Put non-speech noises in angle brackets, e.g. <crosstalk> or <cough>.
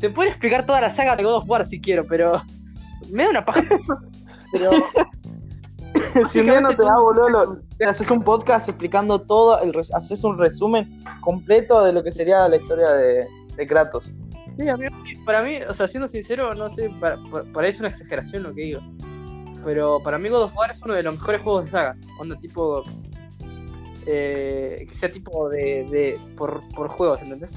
te puedo explicar toda la saga de God of War si quiero, pero. Me da una paja. <laughs> Pero. <laughs> si un día no te da, boludo, lo- haces un podcast explicando todo, el haces un resumen completo de lo que sería la historia de, de Kratos. Sí, a mí- para mí, o sea, siendo sincero, no sé, para, para, para es una exageración lo que digo. Pero para mí God of War es uno de los mejores juegos de saga. Onda tipo... eh, que sea tipo de... de por, por juegos, ¿entendés?